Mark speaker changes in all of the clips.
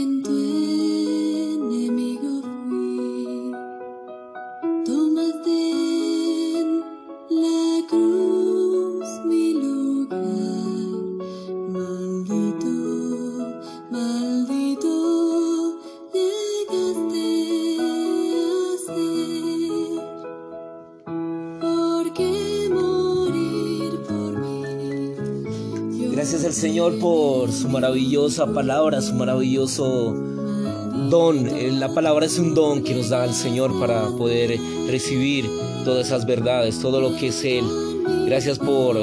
Speaker 1: quien tu enemigo fui. Tomaste la cruz mi lugar, maldito, maldito, llegaste a ser. ¿Por
Speaker 2: Gracias al Señor por su maravillosa palabra, su maravilloso don. Eh, La palabra es un don que nos da el Señor para poder recibir todas esas verdades, todo lo que es Él. Gracias por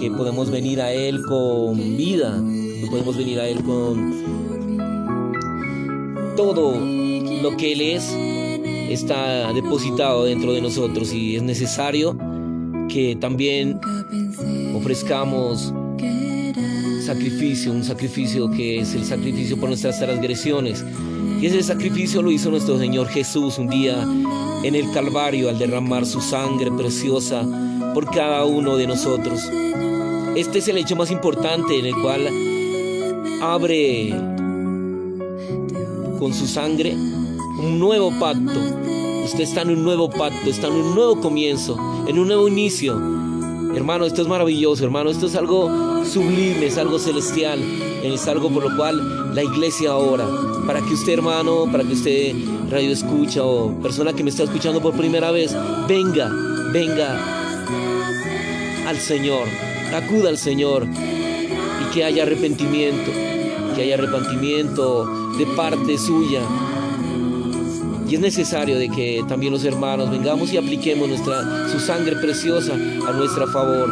Speaker 2: que podemos venir a Él con vida, podemos venir a Él con todo lo que Él es, está depositado dentro de nosotros y es necesario que también ofrezcamos sacrificio, un sacrificio que es el sacrificio por nuestras transgresiones. Y ese sacrificio lo hizo nuestro Señor Jesús un día en el Calvario al derramar su sangre preciosa por cada uno de nosotros. Este es el hecho más importante en el cual abre con su sangre un nuevo pacto. Usted está en un nuevo pacto, está en un nuevo comienzo, en un nuevo inicio. Hermano, esto es maravilloso, hermano, esto es algo sublime, es algo celestial, es algo por lo cual la iglesia ora. Para que usted, hermano, para que usted, radio escucha o persona que me está escuchando por primera vez, venga, venga al Señor, acuda al Señor. Y que haya arrepentimiento, que haya arrepentimiento de parte suya. Es necesario de que también los hermanos vengamos y apliquemos nuestra, su sangre preciosa a nuestro favor.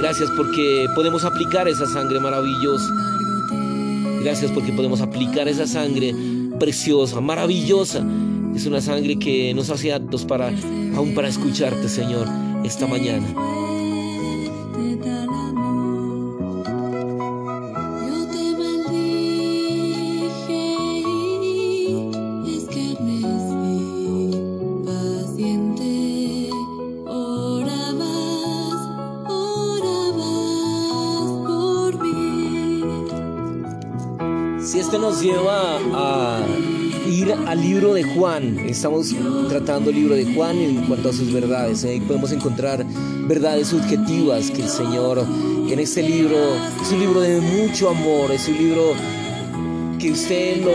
Speaker 2: Gracias porque podemos aplicar esa sangre maravillosa. Gracias porque podemos aplicar esa sangre preciosa, maravillosa. Es una sangre que nos hace aptos para, aún para escucharte, Señor, esta mañana. Si este nos lleva a ir al libro de Juan, estamos tratando el libro de Juan en cuanto a sus verdades. Ahí podemos encontrar verdades subjetivas que el Señor en este libro es un libro de mucho amor, es un libro que usted lo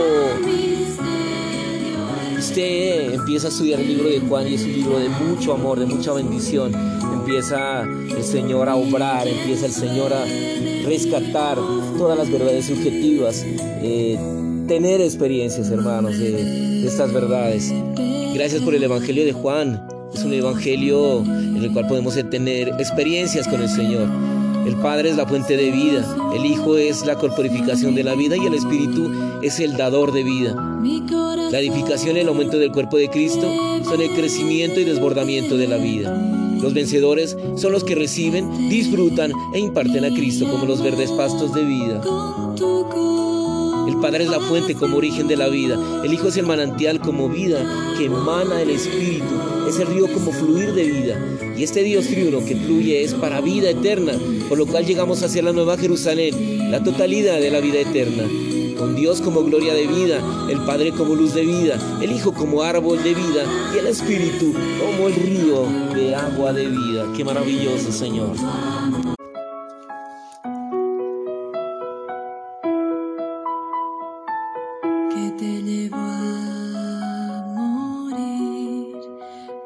Speaker 2: usted empieza a estudiar el libro de Juan y es un libro de mucho amor, de mucha bendición. Empieza el Señor a obrar, empieza el Señor a rescatar todas las verdades subjetivas, eh, tener experiencias, hermanos, de, de estas verdades. Gracias por el Evangelio de Juan. Es un evangelio en el cual podemos tener experiencias con el Señor. El Padre es la fuente de vida, el Hijo es la corporificación de la vida y el Espíritu es el dador de vida. La edificación y el aumento del cuerpo de Cristo son el crecimiento y desbordamiento de la vida. Los vencedores son los que reciben, disfrutan e imparten a Cristo como los verdes pastos de vida. El Padre es la fuente como origen de la vida. El Hijo es el manantial como vida que emana del Espíritu. Es el río como fluir de vida. Y este Dios triuno que fluye es para vida eterna, por lo cual llegamos hacia la nueva Jerusalén, la totalidad de la vida eterna. Con Dios como gloria de vida, el Padre como luz de vida, el Hijo como árbol de vida y el Espíritu como el río de agua de vida. Qué maravilloso, Señor.
Speaker 1: que te llevó a morir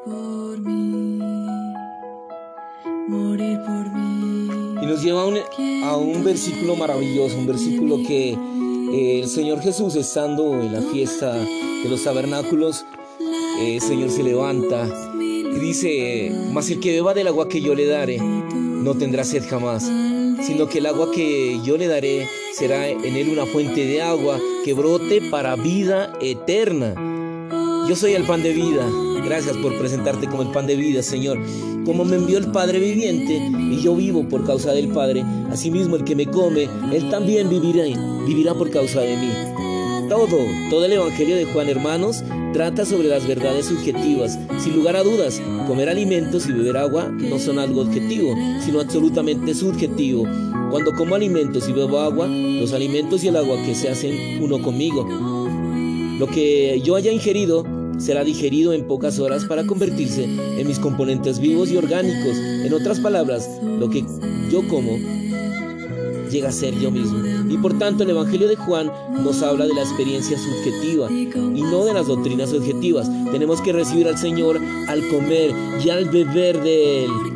Speaker 1: por mí, morir por mí.
Speaker 2: Y nos lleva a un, a un versículo maravilloso, un versículo que el Señor Jesús, estando en la fiesta de los tabernáculos, el Señor se levanta y dice, mas el que beba del agua que yo le daré, no tendrá sed jamás, sino que el agua que yo le daré será en él una fuente de agua que brote para vida eterna. Yo soy el pan de vida. Gracias por presentarte como el pan de vida, Señor. Como me envió el Padre viviente y yo vivo por causa del Padre, asimismo el que me come, él también vivirá, vivirá por causa de mí. Todo, todo el Evangelio de Juan, hermanos, trata sobre las verdades subjetivas. Sin lugar a dudas, comer alimentos y beber agua no son algo objetivo, sino absolutamente subjetivo. Cuando como alimentos y bebo agua, los alimentos y el agua que se hacen uno conmigo. Lo que yo haya ingerido será digerido en pocas horas para convertirse en mis componentes vivos y orgánicos. En otras palabras, lo que yo como llega a ser yo mismo. Y por tanto el Evangelio de Juan nos habla de la experiencia subjetiva y no de las doctrinas objetivas. Tenemos que recibir al Señor al comer y al beber de Él.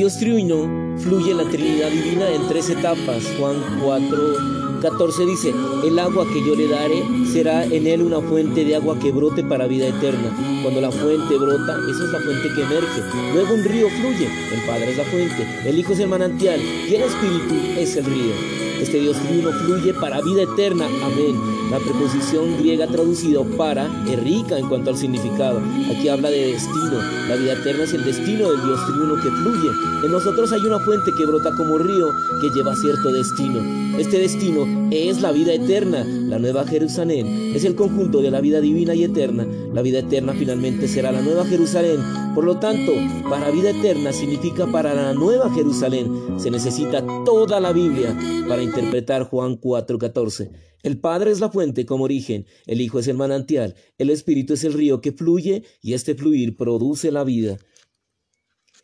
Speaker 2: Dios triuno fluye la Trinidad Divina en tres etapas. Juan 4, 14 dice, el agua que yo le daré será en él una fuente de agua que brote para vida eterna. Cuando la fuente brota, esa es la fuente que emerge. Luego un río fluye, el Padre es la fuente, el Hijo es el manantial y el Espíritu es el río. Este Dios triuno fluye para vida eterna. Amén. La preposición griega traducida para es rica en cuanto al significado. Aquí habla de destino. La vida eterna es el destino del Dios triuno que fluye. En nosotros hay una fuente que brota como río que lleva cierto destino. Este destino es la vida eterna. La nueva Jerusalén es el conjunto de la vida divina y eterna. La vida eterna finalmente será la nueva Jerusalén. Por lo tanto, para vida eterna significa para la nueva Jerusalén. Se necesita toda la Biblia para interpretar Juan 4:14. El Padre es la fuente como origen, el Hijo es el manantial, el Espíritu es el río que fluye y este fluir produce la vida.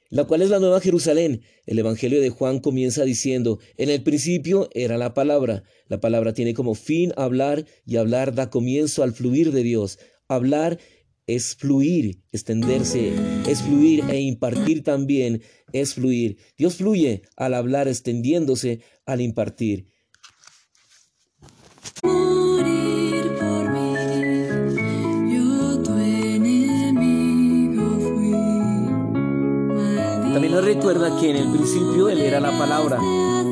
Speaker 2: La cual es la nueva Jerusalén. El Evangelio de Juan comienza diciendo, en el principio era la palabra. La palabra tiene como fin hablar y hablar da comienzo al fluir de Dios. Hablar es fluir, extenderse, es fluir e impartir también es fluir. Dios fluye al hablar extendiéndose, al impartir. También nos recuerda que en el principio Él era la palabra.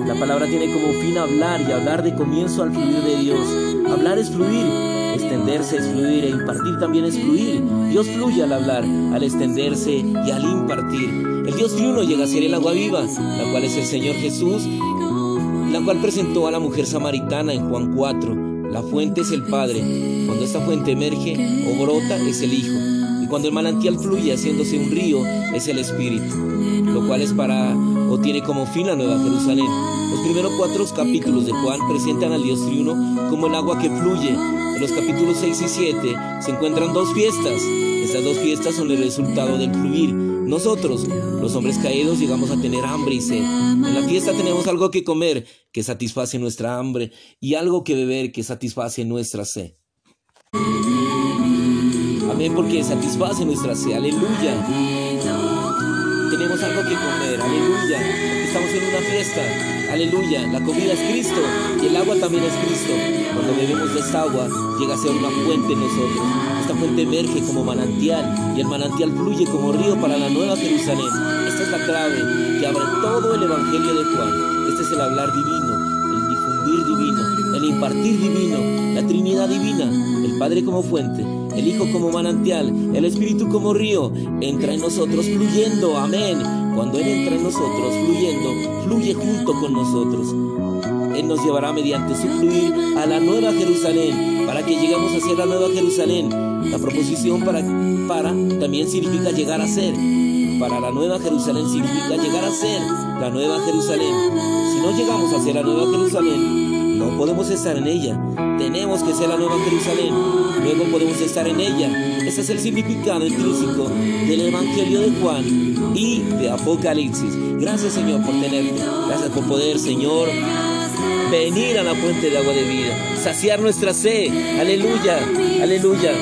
Speaker 2: La palabra tiene como fin hablar y hablar de comienzo al fluir de Dios. Hablar es fluir, extenderse es fluir e impartir también es fluir. Dios fluye al hablar, al extenderse y al impartir. El Dios triuno llega a ser el agua viva, la cual es el Señor Jesús, la cual presentó a la mujer samaritana en Juan 4. La fuente es el Padre. Cuando esta fuente emerge o brota es el Hijo. Cuando el manantial fluye haciéndose un río es el Espíritu, lo cual es para o tiene como fin la Nueva Jerusalén. Los primeros cuatro capítulos de Juan presentan al Dios triuno como el agua que fluye. En los capítulos 6 y 7 se encuentran dos fiestas. Estas dos fiestas son el resultado del fluir. Nosotros, los hombres caídos, llegamos a tener hambre y sed. En la fiesta tenemos algo que comer que satisface nuestra hambre y algo que beber que satisface nuestra sed. Amén, porque satisface nuestra sed. Aleluya. Tenemos algo que comer. Aleluya. Estamos en una fiesta. Aleluya. La comida es Cristo y el agua también es Cristo. Cuando bebemos de esta agua, llega a ser una fuente en nosotros. Esta fuente emerge como manantial y el manantial fluye como río para la nueva Jerusalén. Esta es la clave que abre todo el Evangelio de Juan. Este es el hablar divino, difundir divino, el impartir divino, la Trinidad divina, el Padre como fuente, el Hijo como manantial, el Espíritu como río, entra en nosotros fluyendo, amén. Cuando Él entra en nosotros fluyendo, fluye junto con nosotros. Él nos llevará mediante su fluir a la nueva Jerusalén, para que lleguemos a ser la nueva Jerusalén. La proposición para, para también significa llegar a ser. Para la nueva Jerusalén significa llegar a ser la nueva Jerusalén. No llegamos a ser la nueva Jerusalén, no podemos estar en ella. Tenemos que ser la nueva Jerusalén. Luego podemos estar en ella. Ese es el significado intrínseco del Evangelio de Juan y de Apocalipsis. Gracias Señor por tenerte. Gracias por poder, Señor, venir a la fuente de agua de vida. Saciar nuestra sed. Aleluya. Aleluya.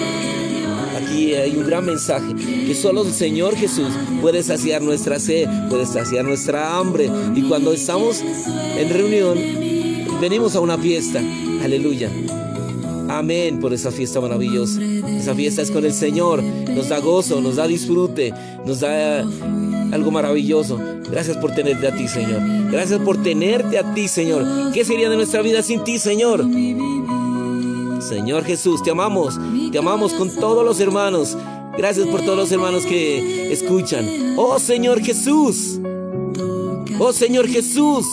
Speaker 2: Aquí hay un gran mensaje, que solo el Señor Jesús puede saciar nuestra sed, puede saciar nuestra hambre. Y cuando estamos en reunión, venimos a una fiesta. Aleluya. Amén por esa fiesta maravillosa. Esa fiesta es con el Señor. Nos da gozo, nos da disfrute, nos da algo maravilloso. Gracias por tenerte a ti, Señor. Gracias por tenerte a ti, Señor. ¿Qué sería de nuestra vida sin ti, Señor? Señor Jesús, te amamos. Te amamos con todos los hermanos Gracias por todos los hermanos que escuchan. Oh Señor Jesús. Oh Señor Jesús.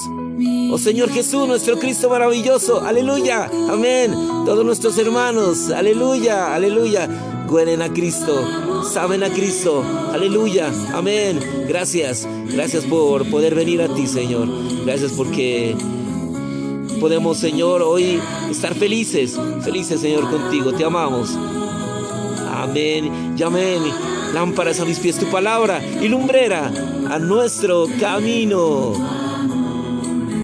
Speaker 2: Oh Señor Jesús, nuestro Cristo maravilloso. Aleluya. Amén. Todos nuestros hermanos. Aleluya. Aleluya. Huelen a Cristo. Saben a Cristo. Aleluya. Amén. Gracias. Gracias por poder venir a ti, Señor. Gracias porque podemos, Señor, hoy estar felices. Felices, Señor, contigo. Te amamos. Amén y amén. Lámparas a mis pies tu palabra y lumbrera a nuestro camino.